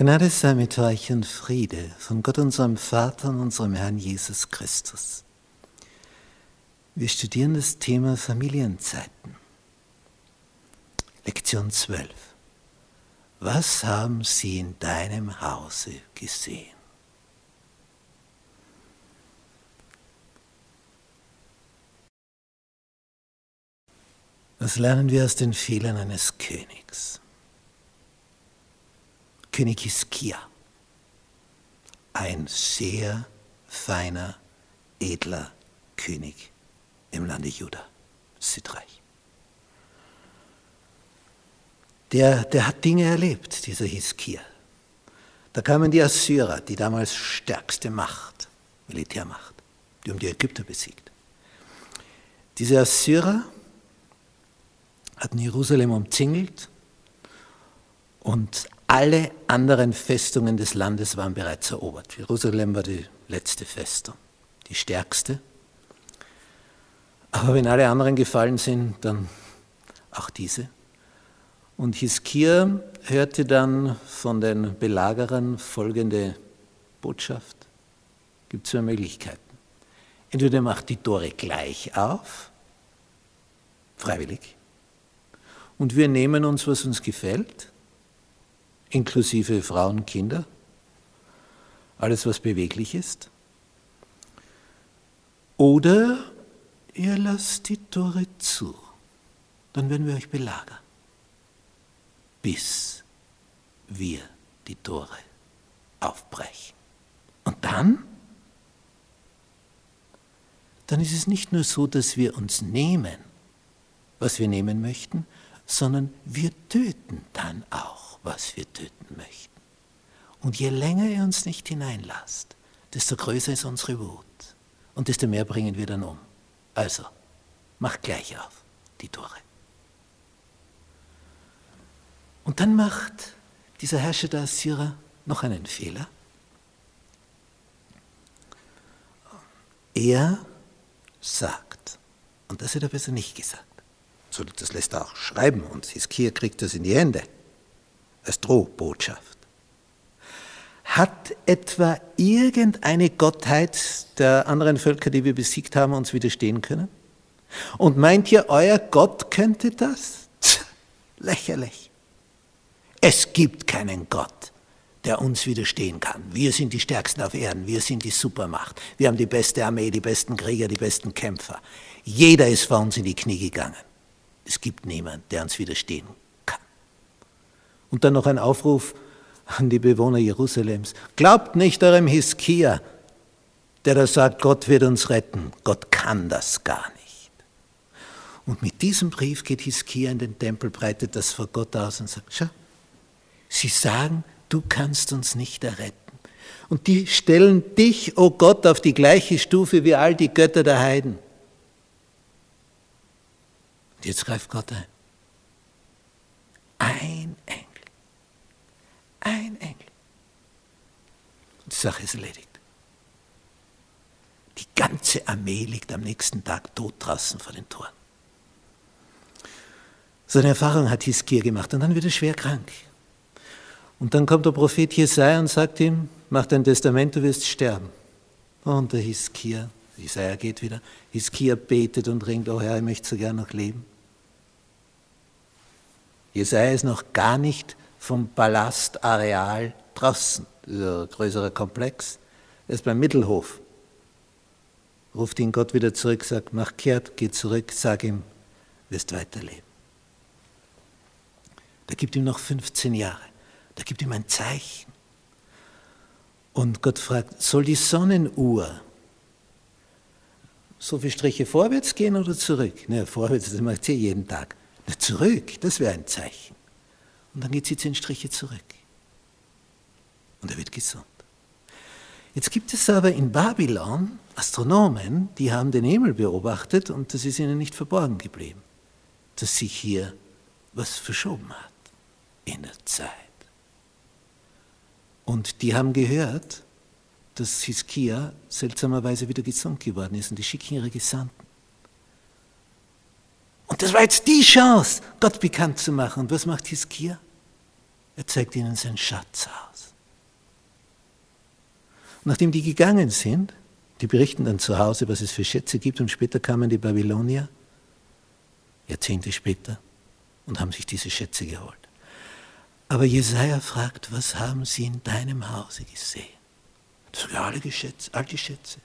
Gnade sei mit euch und Friede von Gott unserem Vater und unserem Herrn Jesus Christus. Wir studieren das Thema Familienzeiten. Lektion 12. Was haben Sie in deinem Hause gesehen? Was lernen wir aus den Fehlern eines Königs? König Hiskia, ein sehr feiner, edler König im Lande Juda, Südreich. Der, der hat Dinge erlebt, dieser Hiskia. Da kamen die Assyrer, die damals stärkste Macht, Militärmacht, die um die Ägypter besiegt. Diese Assyrer hatten Jerusalem umzingelt und alle anderen Festungen des Landes waren bereits erobert. Jerusalem war die letzte Festung, die stärkste. Aber wenn alle anderen gefallen sind, dann auch diese. Und Hiskia hörte dann von den Belagerern folgende Botschaft. Es gibt zwei Möglichkeiten. Entweder macht die Tore gleich auf, freiwillig, und wir nehmen uns, was uns gefällt, inklusive Frauen, Kinder, alles, was beweglich ist. Oder ihr lasst die Tore zu, dann werden wir euch belagern, bis wir die Tore aufbrechen. Und dann? Dann ist es nicht nur so, dass wir uns nehmen, was wir nehmen möchten, sondern wir töten dann was wir töten möchten. Und je länger ihr uns nicht hineinlasst, desto größer ist unsere Wut und desto mehr bringen wir dann um. Also, macht gleich auf die Tore. Und dann macht dieser Herrscher der Assyrer noch einen Fehler. Er sagt, und das hat er besser nicht gesagt, so, das lässt er auch schreiben und Hiskia kriegt das in die Hände als Drohbotschaft. Hat etwa irgendeine Gottheit der anderen Völker, die wir besiegt haben, uns widerstehen können? Und meint ihr, euer Gott könnte das? Tch, lächerlich. Es gibt keinen Gott, der uns widerstehen kann. Wir sind die Stärksten auf Erden, wir sind die Supermacht. Wir haben die beste Armee, die besten Krieger, die besten Kämpfer. Jeder ist vor uns in die Knie gegangen. Es gibt niemanden, der uns widerstehen. Und dann noch ein Aufruf an die Bewohner Jerusalems. Glaubt nicht eurem Hiskia, der da sagt, Gott wird uns retten. Gott kann das gar nicht. Und mit diesem Brief geht Hiskia in den Tempel, breitet das vor Gott aus und sagt, schau, sie sagen, du kannst uns nicht erretten. Und die stellen dich, o oh Gott, auf die gleiche Stufe wie all die Götter der Heiden. Und jetzt greift Gott ein. Ein Engel ein Engel. Die Sache ist erledigt. Die ganze Armee liegt am nächsten Tag tot draußen vor den Toren. So eine Erfahrung hat Hiskia gemacht und dann wird er schwer krank. Und dann kommt der Prophet Jesaja und sagt ihm, mach dein Testament, du wirst sterben. Und der Hiskia, Jesaja geht wieder, Hiskia betet und ringt, oh Herr, ich möchte so gern noch leben. Jesaja ist noch gar nicht vom Palastareal draußen, dieser größere Komplex, er ist beim Mittelhof. Ruft ihn Gott wieder zurück, sagt, mach kehrt, geh zurück, sag ihm, wirst weiterleben. Da gibt ihm noch 15 Jahre, da gibt ihm ein Zeichen. Und Gott fragt, soll die Sonnenuhr so viele Striche vorwärts gehen oder zurück? Ne, vorwärts, das macht sie jeden Tag. Na, zurück, das wäre ein Zeichen. Und dann geht sie zehn Striche zurück. Und er wird gesund. Jetzt gibt es aber in Babylon Astronomen, die haben den Himmel beobachtet und das ist ihnen nicht verborgen geblieben, dass sich hier was verschoben hat in der Zeit. Und die haben gehört, dass Hiskia seltsamerweise wieder gesund geworden ist und die schicken ihre Gesandten. Und das war jetzt die Chance, Gott bekannt zu machen. Und was macht Hiskia? Er zeigt ihnen seinen Schatz aus. Nachdem die gegangen sind, die berichten dann zu Hause, was es für Schätze gibt, und später kamen die Babylonier, Jahrzehnte später, und haben sich diese Schätze geholt. Aber Jesaja fragt, was haben sie in deinem Hause gesehen? Das sind alle Schätze, all die Schätze.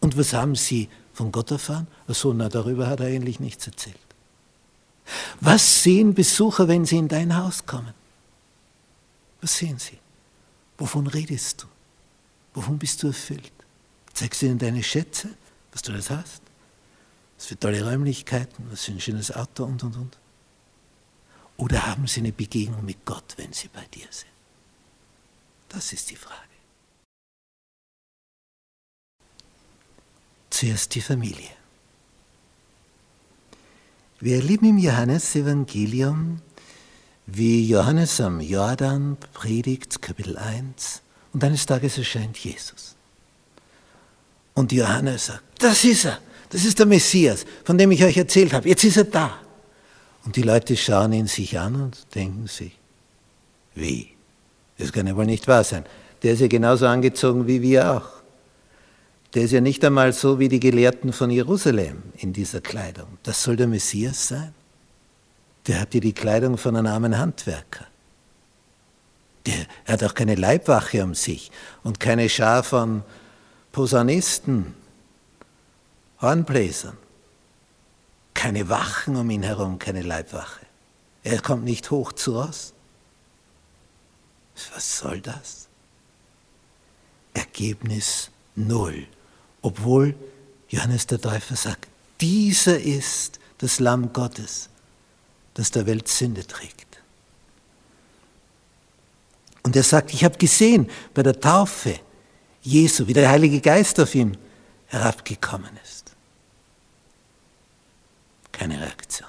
Und was haben sie von Gott erfahren? Achso, na, darüber hat er eigentlich nichts erzählt. Was sehen Besucher, wenn sie in dein Haus kommen? Was sehen sie? Wovon redest du? Wovon bist du erfüllt? Zeigst du ihnen deine Schätze, was du das hast? Was für tolle Räumlichkeiten, was für ein schönes Auto und und und. Oder haben sie eine Begegnung mit Gott, wenn sie bei dir sind? Das ist die Frage. Zuerst die Familie. Wir erleben im Johannesevangelium, wie Johannes am Jordan predigt, Kapitel 1, und eines Tages erscheint Jesus. Und Johannes sagt, das ist er, das ist der Messias, von dem ich euch erzählt habe, jetzt ist er da. Und die Leute schauen ihn sich an und denken sich, wie? Das kann ja wohl nicht wahr sein. Der ist ja genauso angezogen wie wir auch. Der ist ja nicht einmal so wie die Gelehrten von Jerusalem in dieser Kleidung. Das soll der Messias sein? Der hat ja die Kleidung von einem armen Handwerker. Der hat auch keine Leibwache um sich und keine Schar von Posaunisten, Hornbläsern. Keine Wachen um ihn herum, keine Leibwache. Er kommt nicht hoch zu uns. Was soll das? Ergebnis null obwohl Johannes der Täufer sagt, dieser ist das Lamm Gottes, das der Welt Sünde trägt. Und er sagt, ich habe gesehen bei der Taufe Jesu, wie der Heilige Geist auf ihn herabgekommen ist. Keine Reaktion.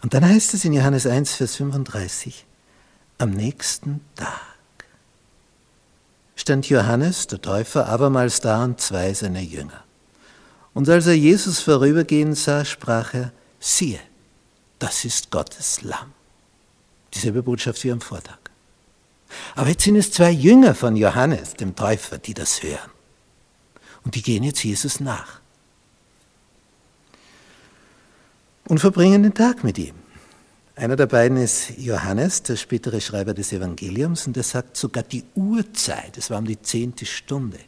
Und dann heißt es in Johannes 1, Vers 35, am nächsten Tag stand Johannes, der Täufer, abermals da und zwei seiner Jünger. Und als er Jesus vorübergehen sah, sprach er, siehe, das ist Gottes Lamm. Dieselbe Botschaft wie am Vortag. Aber jetzt sind es zwei Jünger von Johannes, dem Täufer, die das hören. Und die gehen jetzt Jesus nach. Und verbringen den Tag mit ihm. Einer der beiden ist Johannes, der spätere Schreiber des Evangeliums, und er sagt sogar die Uhrzeit, es war um die zehnte Stunde,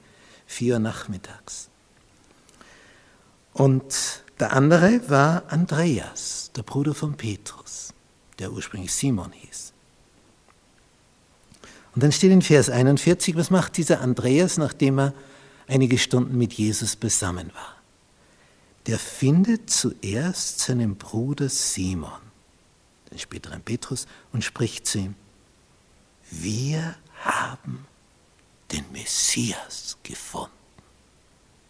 vier Uhr nachmittags. Und der andere war Andreas, der Bruder von Petrus, der ursprünglich Simon hieß. Und dann steht in Vers 41, was macht dieser Andreas, nachdem er einige Stunden mit Jesus beisammen war? Der findet zuerst seinen Bruder Simon den späteren Petrus, und spricht zu ihm, wir haben den Messias gefunden.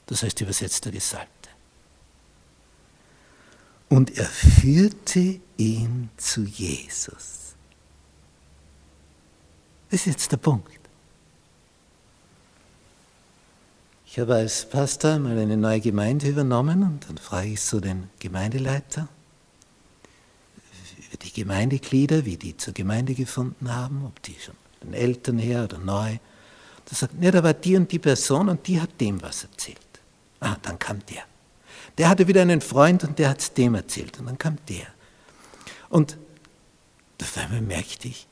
Das heißt übersetzt der Gesalbte. Und er führte ihn zu Jesus. Das ist jetzt der Punkt. Ich habe als Pastor mal eine neue Gemeinde übernommen und dann frage ich so den Gemeindeleiter, die Gemeindeglieder, wie die zur Gemeinde gefunden haben, ob die schon den Eltern her oder neu. Da sagt, ja, da war die und die Person und die hat dem was erzählt. Ah, dann kam der. Der hatte wieder einen Freund und der hat es dem erzählt und dann kam der. Und auf einmal merkte ich,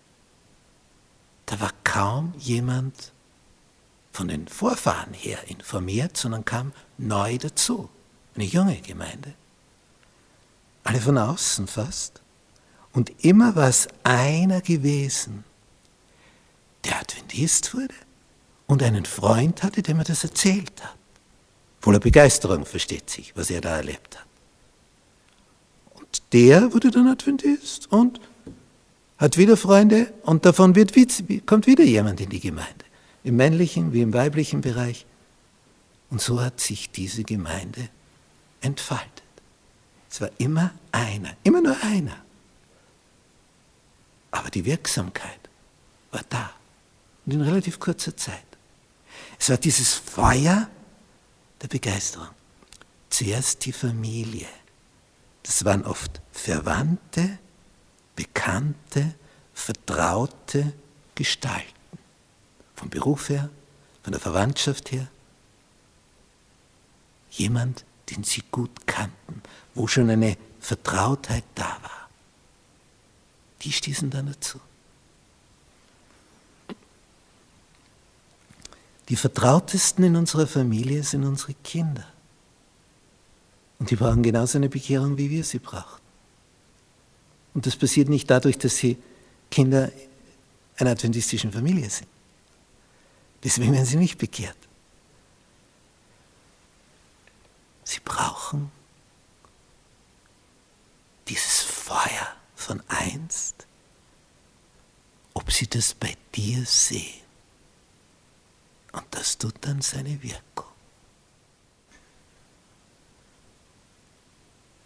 da war kaum jemand von den Vorfahren her informiert, sondern kam neu dazu. Eine junge Gemeinde. Alle von außen fast. Und immer war es einer gewesen, der Adventist wurde und einen Freund hatte, dem er das erzählt hat. Voller Begeisterung versteht sich, was er da erlebt hat. Der wurde dann Adventist und hat wieder Freunde und davon wird, kommt wieder jemand in die Gemeinde. Im männlichen wie im weiblichen Bereich. Und so hat sich diese Gemeinde entfaltet. Es war immer einer, immer nur einer. Aber die Wirksamkeit war da und in relativ kurzer Zeit. Es war dieses Feuer der Begeisterung. Zuerst die Familie. Das waren oft Verwandte, Bekannte, vertraute Gestalten, vom Beruf her, von der Verwandtschaft her. Jemand, den sie gut kannten, wo schon eine Vertrautheit da war. Die stießen dann dazu. Die vertrautesten in unserer Familie sind unsere Kinder. Und die brauchen genauso eine Bekehrung, wie wir sie brauchen. Und das passiert nicht dadurch, dass sie Kinder einer adventistischen Familie sind. Deswegen werden sie nicht bekehrt. Sie brauchen dieses Feuer von einst, ob sie das bei dir sehen. Und das tut dann seine Wirkung.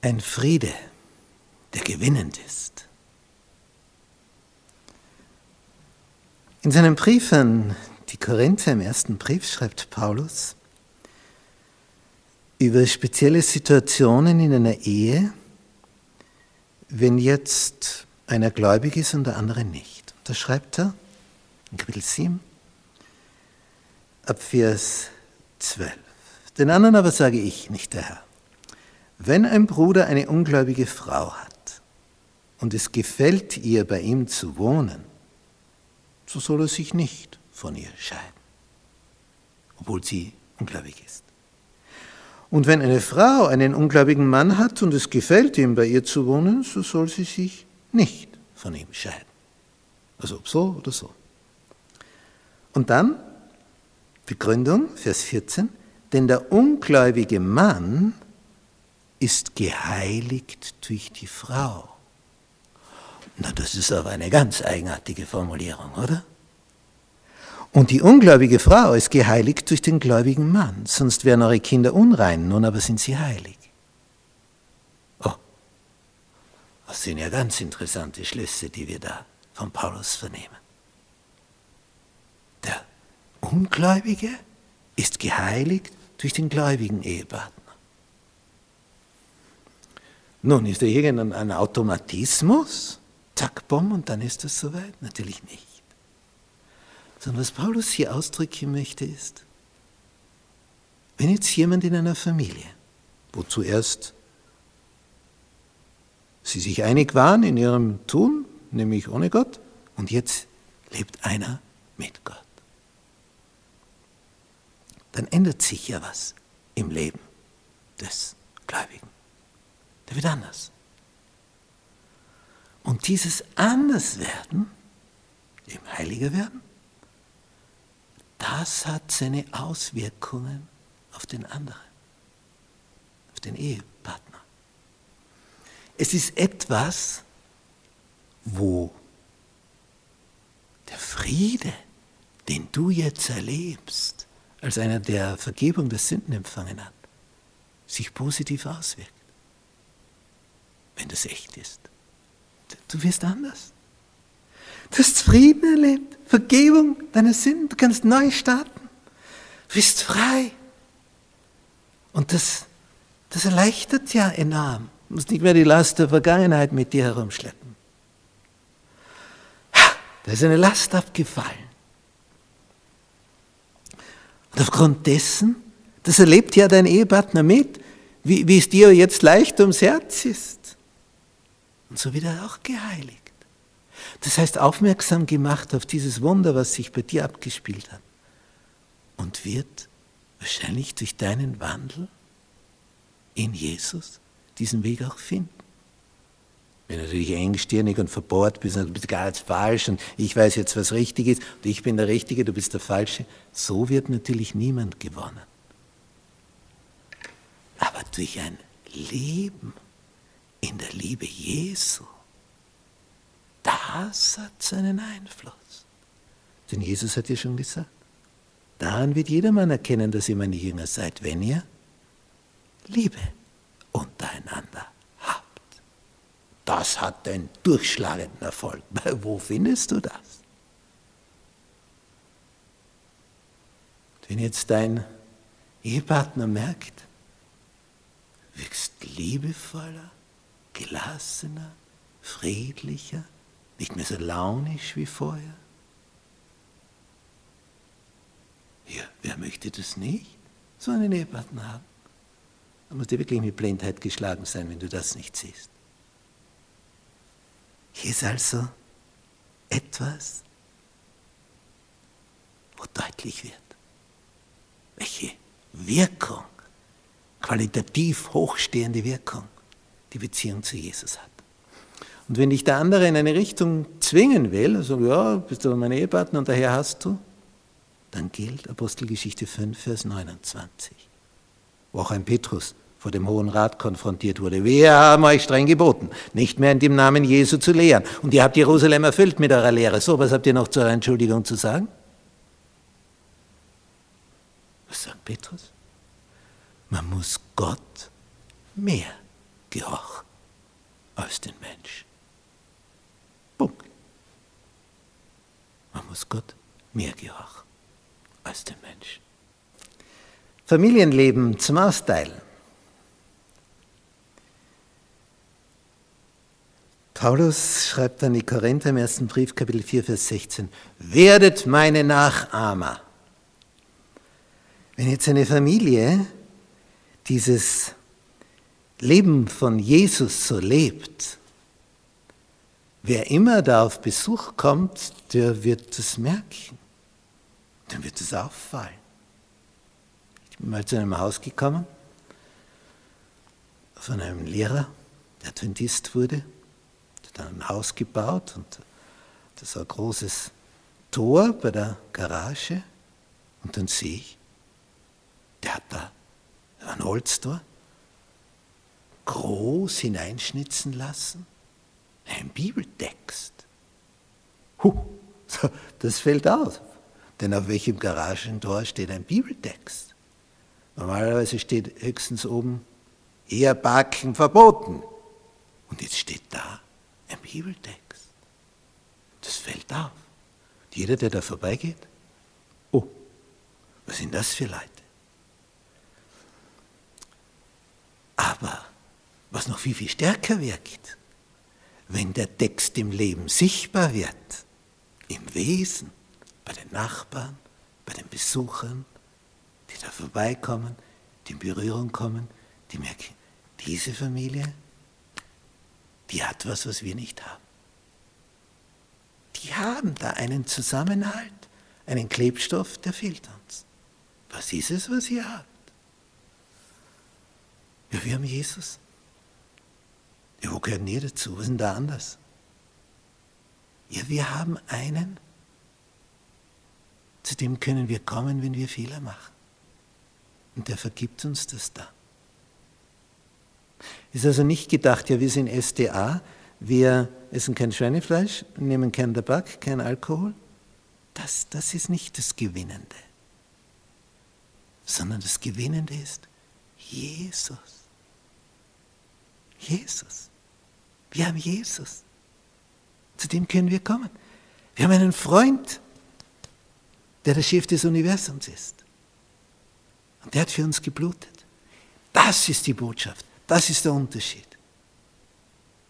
Ein Friede, der gewinnend ist. In seinem Brief an die Korinther im ersten Brief schreibt Paulus über spezielle Situationen in einer Ehe, wenn jetzt einer gläubig ist und der andere nicht. Da schreibt er in Kapitel 7 ab Vers 12. Den anderen aber sage ich, nicht der Herr. Wenn ein Bruder eine ungläubige Frau hat und es gefällt ihr, bei ihm zu wohnen, so soll er sich nicht von ihr scheiden, obwohl sie ungläubig ist. Und wenn eine Frau einen ungläubigen Mann hat und es gefällt ihm, bei ihr zu wohnen, so soll sie sich nicht von ihm scheiden. Also ob so oder so. Und dann Begründung, Vers 14, denn der ungläubige Mann ist geheiligt durch die Frau. Na, das ist aber eine ganz eigenartige Formulierung, oder? Und die ungläubige Frau ist geheiligt durch den gläubigen Mann, sonst wären eure Kinder unrein, nun aber sind sie heilig. Oh, das sind ja ganz interessante Schlüsse, die wir da von Paulus vernehmen. Der Ungläubige ist geheiligt durch den gläubigen Ehepartner. Nun, ist da irgendein Automatismus? Zack, bumm, und dann ist es soweit? Natürlich nicht. Sondern was Paulus hier ausdrücken möchte ist, wenn jetzt jemand in einer Familie, wo zuerst sie sich einig waren in ihrem Tun, nämlich ohne Gott, und jetzt lebt einer mit Gott dann ändert sich ja was im Leben des Gläubigen. Der wird anders. Und dieses Anderswerden, im Heiliger werden, das hat seine Auswirkungen auf den anderen, auf den Ehepartner. Es ist etwas, wo der Friede, den du jetzt erlebst, als einer, der Vergebung der Sünden empfangen hat, sich positiv auswirkt, wenn das echt ist. Du wirst anders. Du hast Frieden erlebt, Vergebung deiner Sünden, du kannst neu starten, du bist frei. Und das, das erleichtert ja enorm. Du musst nicht mehr die Last der Vergangenheit mit dir herumschleppen. Da ist eine Last abgefallen. Und aufgrund dessen, das erlebt ja dein Ehepartner mit, wie, wie es dir jetzt leicht ums Herz ist. Und so wird er auch geheiligt. Das heißt, aufmerksam gemacht auf dieses Wunder, was sich bei dir abgespielt hat. Und wird wahrscheinlich durch deinen Wandel in Jesus diesen Weg auch finden. Wenn du natürlich engstirnig und verbohrt bist, und du bist ganz falsch und ich weiß jetzt, was richtig ist und ich bin der Richtige, du bist der Falsche, so wird natürlich niemand gewonnen. Aber durch ein Leben in der Liebe Jesu, das hat seinen Einfluss. Denn Jesus hat ja schon gesagt, daran wird jedermann erkennen, dass ihr meine Jünger seid, wenn ihr Liebe untereinander das hat den durchschlagenden Erfolg. Wo findest du das? Wenn jetzt dein Ehepartner merkt, wirkst liebevoller, gelassener, friedlicher, nicht mehr so launisch wie vorher, Wer möchte das nicht? So einen Ehepartner haben. Da muss dir wirklich mit Blindheit geschlagen sein, wenn du das nicht siehst. Hier ist also etwas, wo deutlich wird, welche Wirkung, qualitativ hochstehende Wirkung die Beziehung zu Jesus hat. Und wenn dich der andere in eine Richtung zwingen will, also ja, bist du mein Ehepartner und daher hast du, dann gilt Apostelgeschichte 5, Vers 29, wo auch ein Petrus vor dem Hohen Rat konfrontiert wurde. Wir haben euch streng geboten, nicht mehr in dem Namen Jesu zu lehren. Und ihr habt Jerusalem erfüllt mit eurer Lehre. So, was habt ihr noch zur Entschuldigung zu sagen? Was sagt Petrus? Man muss Gott mehr gehorchen als den Menschen. Punkt. Man muss Gott mehr gehorchen als den Menschen. Familienleben zum Austeilen. Paulus schreibt an die Korinther im ersten Brief, Kapitel 4, Vers 16, werdet meine Nachahmer. Wenn jetzt eine Familie dieses Leben von Jesus so lebt, wer immer da auf Besuch kommt, der wird es merken, dann wird es auffallen. Ich bin mal zu einem Haus gekommen von einem Lehrer, der Adventist wurde dann ein Haus gebaut und das war ein großes Tor bei der Garage und dann sehe ich, der hat da ein Holztor groß hineinschnitzen lassen, ein Bibeltext. Huh, das fällt auf, denn auf welchem Garagentor steht ein Bibeltext? Normalerweise steht höchstens oben Ehebacken verboten. Und jetzt steht da ein Bibeltext. Das fällt auf. Jeder, der da vorbeigeht, oh, was sind das für Leute? Aber was noch viel, viel stärker wirkt, wenn der Text im Leben sichtbar wird, im Wesen, bei den Nachbarn, bei den Besuchern, die da vorbeikommen, die in Berührung kommen, die merken, diese Familie, die hat was, was wir nicht haben. Die haben da einen Zusammenhalt, einen Klebstoff, der fehlt uns. Was ist es, was ihr habt? Ja, wir haben Jesus. Ja, wo gehören ihr dazu? Was ist denn da anders? Ja, wir haben einen, zu dem können wir kommen, wenn wir Fehler machen. Und der vergibt uns das da. Ist also nicht gedacht, ja, wir sind SDA, wir essen kein Schweinefleisch, nehmen keinen Tabak, kein Alkohol. Das, das ist nicht das Gewinnende, sondern das Gewinnende ist Jesus. Jesus. Wir haben Jesus. Zu dem können wir kommen. Wir haben einen Freund, der der Chef des Universums ist. Und der hat für uns geblutet. Das ist die Botschaft. Das ist der Unterschied.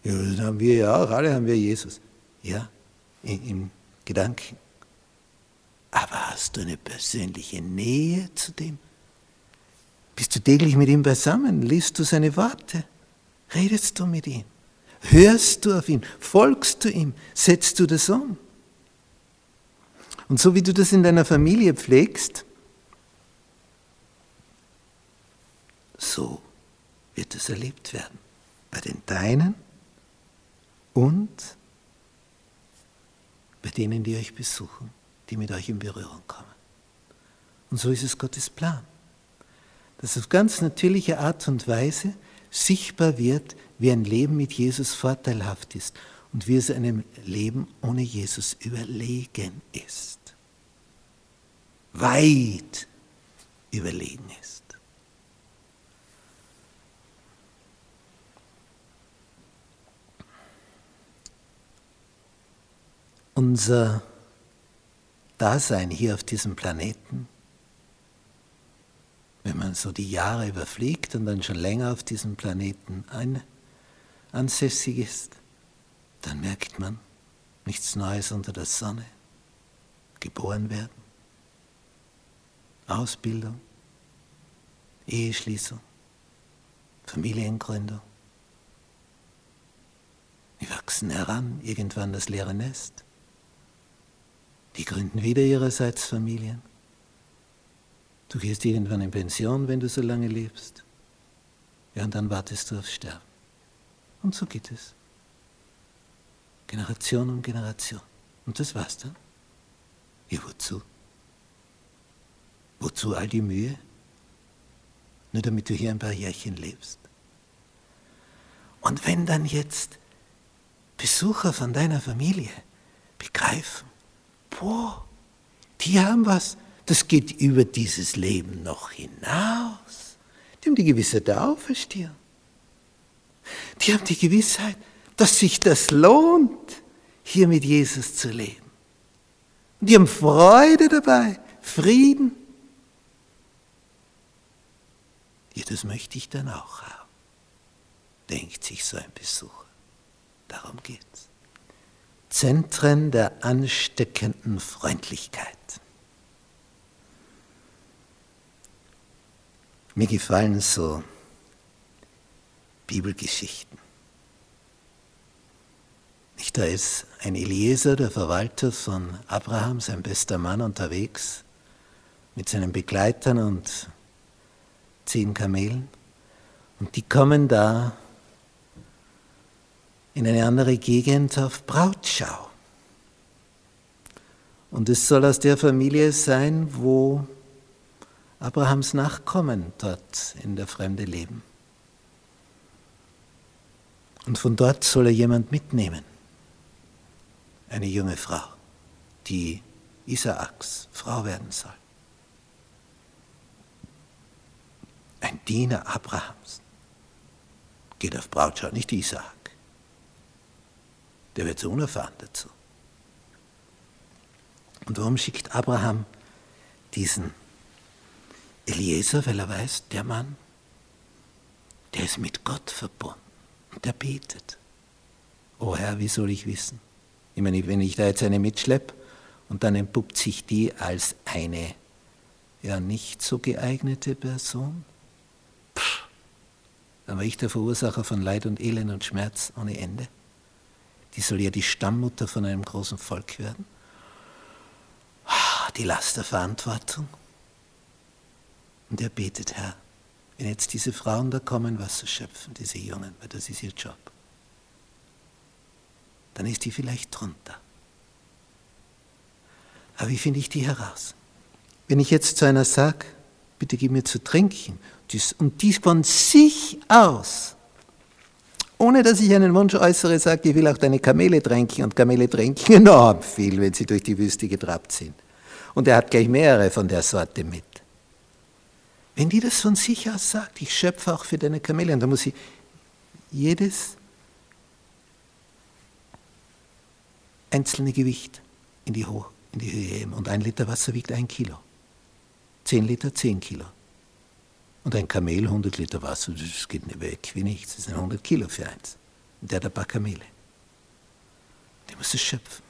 Ja, das haben wir ja auch, alle haben wir Jesus. Ja, im Gedanken. Aber hast du eine persönliche Nähe zu dem? Bist du täglich mit ihm beisammen? Liest du seine Worte? Redest du mit ihm? Hörst du auf ihn? Folgst du ihm? Setzt du das um? Und so wie du das in deiner Familie pflegst, so wird es erlebt werden. Bei den Deinen und bei denen, die euch besuchen, die mit euch in Berührung kommen. Und so ist es Gottes Plan, dass auf ganz natürliche Art und Weise sichtbar wird, wie ein Leben mit Jesus vorteilhaft ist und wie es einem Leben ohne Jesus überlegen ist. Weit überlegen ist. unser Dasein hier auf diesem Planeten, wenn man so die Jahre überfliegt und dann schon länger auf diesem Planeten ein, ansässig ist, dann merkt man nichts Neues unter der Sonne, geboren werden, Ausbildung, Eheschließung, Familiengründung. Die wachsen heran, irgendwann das leere Nest. Die gründen wieder ihrerseits Familien. Du gehst irgendwann in Pension, wenn du so lange lebst. Ja, und dann wartest du auf Sterben. Und so geht es. Generation um Generation. Und das war's dann. Ja, wozu? Wozu all die Mühe? Nur damit du hier ein paar Jährchen lebst. Und wenn dann jetzt Besucher von deiner Familie begreifen, boah, die haben was, das geht über dieses Leben noch hinaus. Die haben die Gewissheit der Auferstehung. Die haben die Gewissheit, dass sich das lohnt, hier mit Jesus zu leben. Und die haben Freude dabei, Frieden. Ja, das möchte ich dann auch haben, denkt sich so ein Besucher. Darum geht's. Zentren der ansteckenden Freundlichkeit. Mir gefallen so Bibelgeschichten. Nicht, da ist ein Eliezer, der Verwalter von Abraham, sein bester Mann, unterwegs mit seinen Begleitern und zehn Kamelen. Und die kommen da in eine andere Gegend auf Brautschau. Und es soll aus der Familie sein, wo Abrahams Nachkommen dort in der Fremde leben. Und von dort soll er jemand mitnehmen eine junge Frau, die Isaaks Frau werden soll. Ein Diener Abrahams geht auf Brautschau, nicht Isaak. Der wird zu unerfahren dazu. Und warum schickt Abraham diesen Eliezer? Weil er weiß, der Mann, der ist mit Gott verbunden und der betet. O Herr, wie soll ich wissen? Ich meine, wenn ich da jetzt eine mitschleppe und dann entpuppt sich die als eine ja nicht so geeignete Person, pff, dann war ich der Verursacher von Leid und Elend und Schmerz ohne Ende. Die soll ja die Stammmutter von einem großen Volk werden. Ah, die Last der Verantwortung. Und er betet, Herr, wenn jetzt diese Frauen da kommen, Wasser schöpfen, diese Jungen, weil das ist ihr Job dann ist die vielleicht drunter. Aber wie finde ich die heraus? Wenn ich jetzt zu einer sage, bitte gib mir zu trinken, und dies von sich aus, ohne dass ich einen Wunsch äußere, sage, ich will auch deine Kamele tränken und Kamele tränken enorm viel, wenn sie durch die Wüste getrabt sind. Und er hat gleich mehrere von der Sorte mit. Wenn die das von sich aus sagt, ich schöpfe auch für deine Kamele, dann muss ich jedes einzelne Gewicht in die, Ho in die Höhe heben. Und ein Liter Wasser wiegt ein Kilo. Zehn Liter, zehn Kilo. Und ein Kamel, 100 Liter Wasser, das geht nicht weg wie nichts. Das sind 100 Kilo für eins. Und der hat ein paar Kamele. Der muss es schöpfen.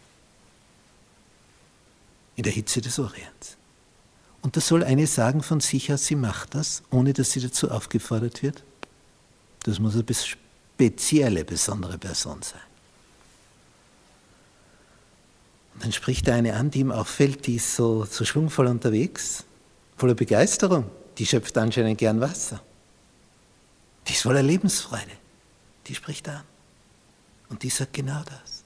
In der Hitze des Orients. Und da soll eine sagen von sich aus, sie macht das, ohne dass sie dazu aufgefordert wird. Das muss eine spezielle, besondere Person sein. Und dann spricht er eine an, die ihm auffällt, die ist so, so schwungvoll unterwegs, voller Begeisterung. Die schöpft anscheinend gern Wasser. Die ist voller Lebensfreude. Die spricht an. Und die sagt genau das.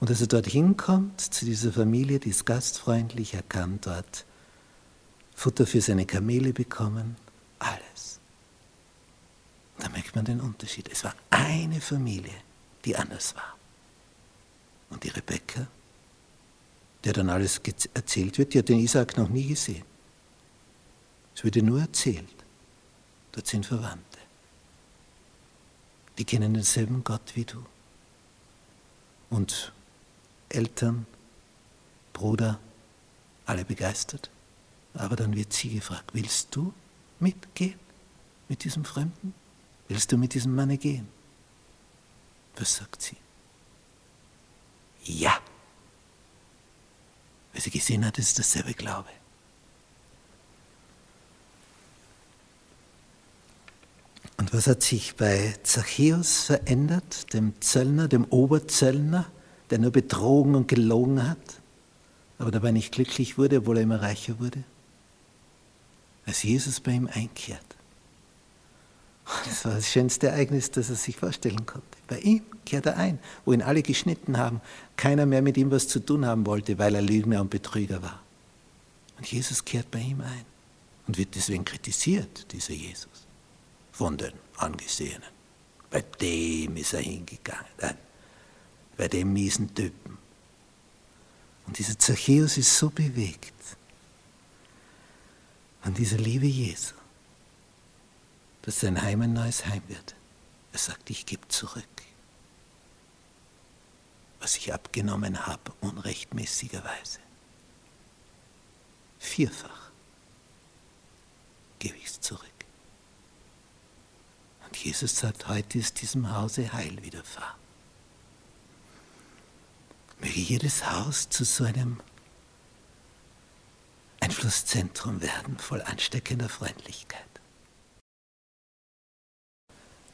Und als er dort hinkommt, zu dieser Familie, die ist gastfreundlich, er kann dort Futter für seine Kamele bekommen, alles. Da merkt man den Unterschied. Es war eine Familie die anders war. Und die Rebecca, der dann alles erzählt wird, die hat den Isaac noch nie gesehen. Es wird nur erzählt. Dort sind Verwandte. Die kennen denselben Gott wie du. Und Eltern, Bruder, alle begeistert. Aber dann wird sie gefragt, willst du mitgehen mit diesem Fremden? Willst du mit diesem Manne gehen? Was sagt sie? Ja. weil sie gesehen hat, ist dasselbe Glaube. Und was hat sich bei Zachäus verändert, dem Zöllner, dem Oberzöllner, der nur betrogen und gelogen hat, aber dabei nicht glücklich wurde, obwohl er immer reicher wurde? Als Jesus bei ihm einkehrt. Das war das schönste Ereignis, das er sich vorstellen konnte. Bei ihm kehrt er ein, wo ihn alle geschnitten haben, keiner mehr mit ihm was zu tun haben wollte, weil er Lügner und Betrüger war. Und Jesus kehrt bei ihm ein und wird deswegen kritisiert, dieser Jesus von den Angesehenen. Bei dem ist er hingegangen, bei dem miesen Typen. Und dieser Zachäus ist so bewegt von dieser Liebe Jesu, dass sein Heim ein neues Heim wird. Er sagt, ich gebe zurück, was ich abgenommen habe, unrechtmäßigerweise. Vierfach gebe ich es zurück. Jesus sagt, heute ist diesem Hause Heil widerfahren. Möge jedes Haus zu so einem Einflusszentrum werden, voll ansteckender Freundlichkeit.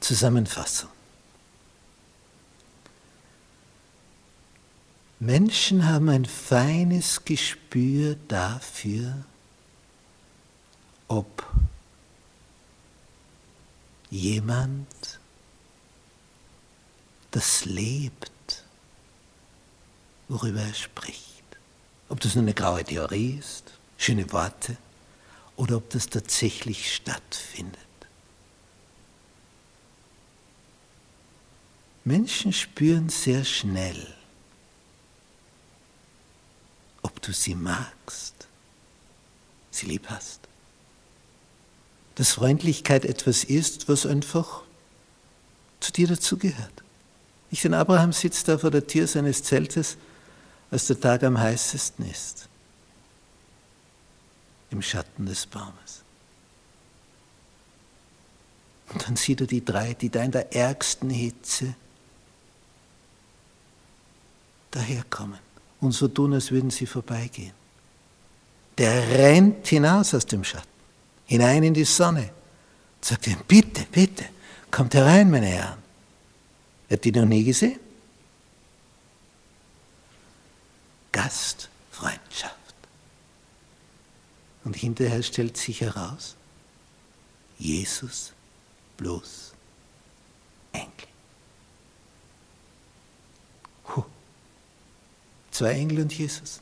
Zusammenfassung. Menschen haben ein feines Gespür dafür, ob jemand, das lebt, worüber er spricht. Ob das nur eine graue Theorie ist, schöne Worte, oder ob das tatsächlich stattfindet. Menschen spüren sehr schnell, ob du sie magst, sie lieb hast dass Freundlichkeit etwas ist, was einfach zu dir dazugehört. Nicht denn Abraham sitzt da vor der Tür seines Zeltes, als der Tag am heißesten ist, im Schatten des Baumes. Und dann sieht er die drei, die da in der ärgsten Hitze daherkommen und so tun, als würden sie vorbeigehen. Der rennt hinaus aus dem Schatten hinein in die Sonne. Und sagt ihm, bitte, bitte, kommt herein, meine Herren. Er hat die noch nie gesehen. Gastfreundschaft. Und hinterher stellt sich heraus, Jesus bloß Engel. Huh. Zwei Engel und Jesus.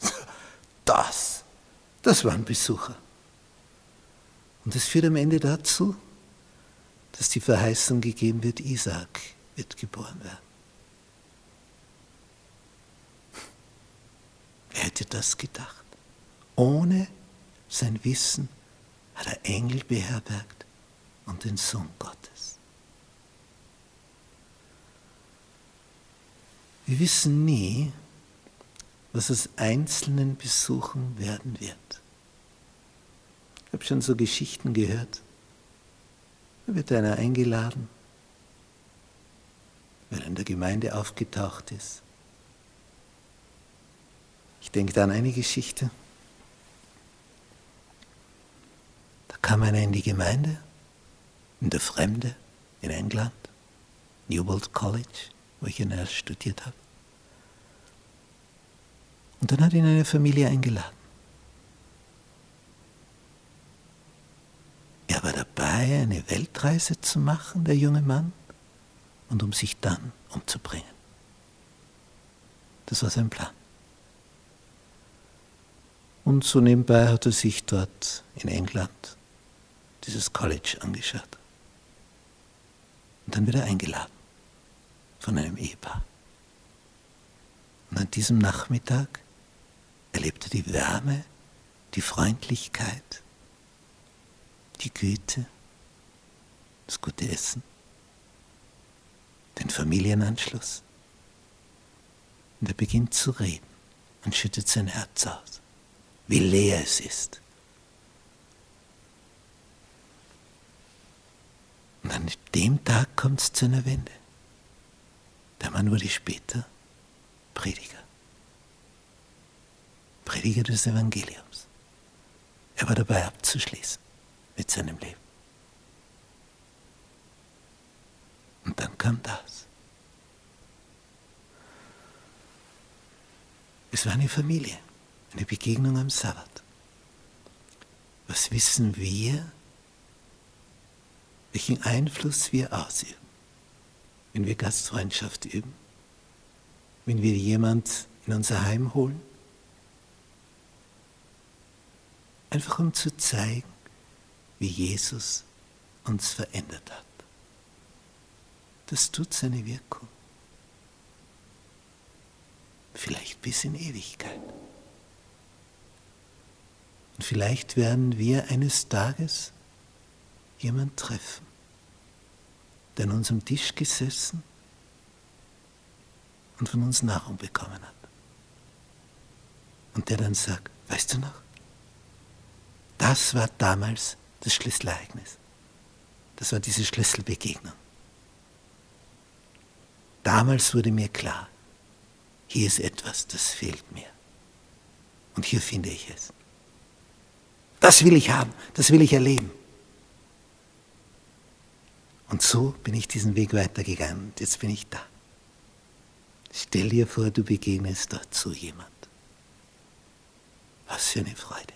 Das, das waren Besucher. Und das führt am Ende dazu, dass die Verheißung gegeben wird, Isaak wird geboren werden. Wer hätte das gedacht? Ohne sein Wissen hat er Engel beherbergt und den Sohn Gottes. Wir wissen nie, was aus einzelnen Besuchen werden wird. Ich habe schon so Geschichten gehört. Da wird einer eingeladen, weil er in der Gemeinde aufgetaucht ist. Denke an eine Geschichte. Da kam einer in die Gemeinde, in der Fremde, in England, Newbold College, wo ich in erst studiert habe. Und dann hat ihn eine Familie eingeladen. Er war dabei, eine Weltreise zu machen, der junge Mann, und um sich dann umzubringen. Das war sein Plan. Und so nebenbei hat er sich dort in England dieses College angeschaut. Und dann wird er eingeladen von einem Ehepaar. Und an diesem Nachmittag erlebt er die Wärme, die Freundlichkeit, die Güte, das gute Essen, den Familienanschluss. Und er beginnt zu reden und schüttet sein Herz aus, wie leer es ist. Und an dem Tag kommt es zu einer Wende. Der Mann wurde später Prediger. Prediger des Evangeliums. Er war dabei abzuschließen mit seinem Leben. Und dann kam das. Es war eine Familie, eine Begegnung am Sabbat. Was wissen wir, welchen Einfluss wir ausüben, wenn wir Gastfreundschaft üben, wenn wir jemand in unser Heim holen? Einfach um zu zeigen, wie Jesus uns verändert hat. Das tut seine Wirkung. Vielleicht bis in Ewigkeit. Und vielleicht werden wir eines Tages jemand treffen, der an unserem Tisch gesessen und von uns Nahrung bekommen hat. Und der dann sagt, weißt du noch, das war damals das Schlüsselereignis. Das war diese Schlüsselbegegnung. Damals wurde mir klar, hier ist etwas, das fehlt mir. Und hier finde ich es. Das will ich haben, das will ich erleben. Und so bin ich diesen Weg weitergegangen und jetzt bin ich da. Stell dir vor, du begegnest dort zu jemand. Was für eine Freude.